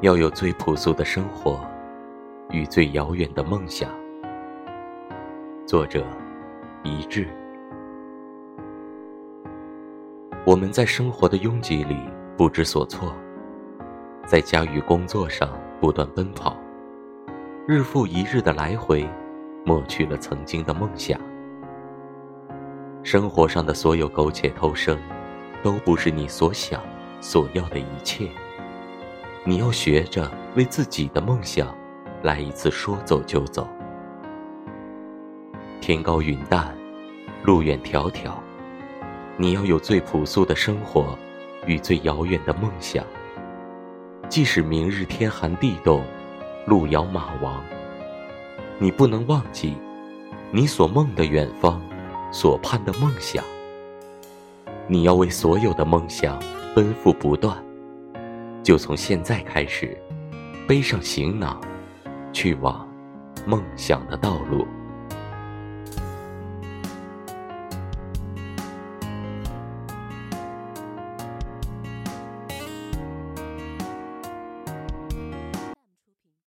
要有最朴素的生活与最遥远的梦想。作者：一致。我们在生活的拥挤里不知所措，在家与工作上不断奔跑，日复一日的来回，抹去了曾经的梦想。生活上的所有苟且偷生，都不是你所想、所要的一切。你要学着为自己的梦想，来一次说走就走。天高云淡，路远迢迢，你要有最朴素的生活与最遥远的梦想。即使明日天寒地冻，路遥马亡，你不能忘记你所梦的远方，所盼的梦想。你要为所有的梦想奔赴不断。就从现在开始，背上行囊，去往梦想的道路。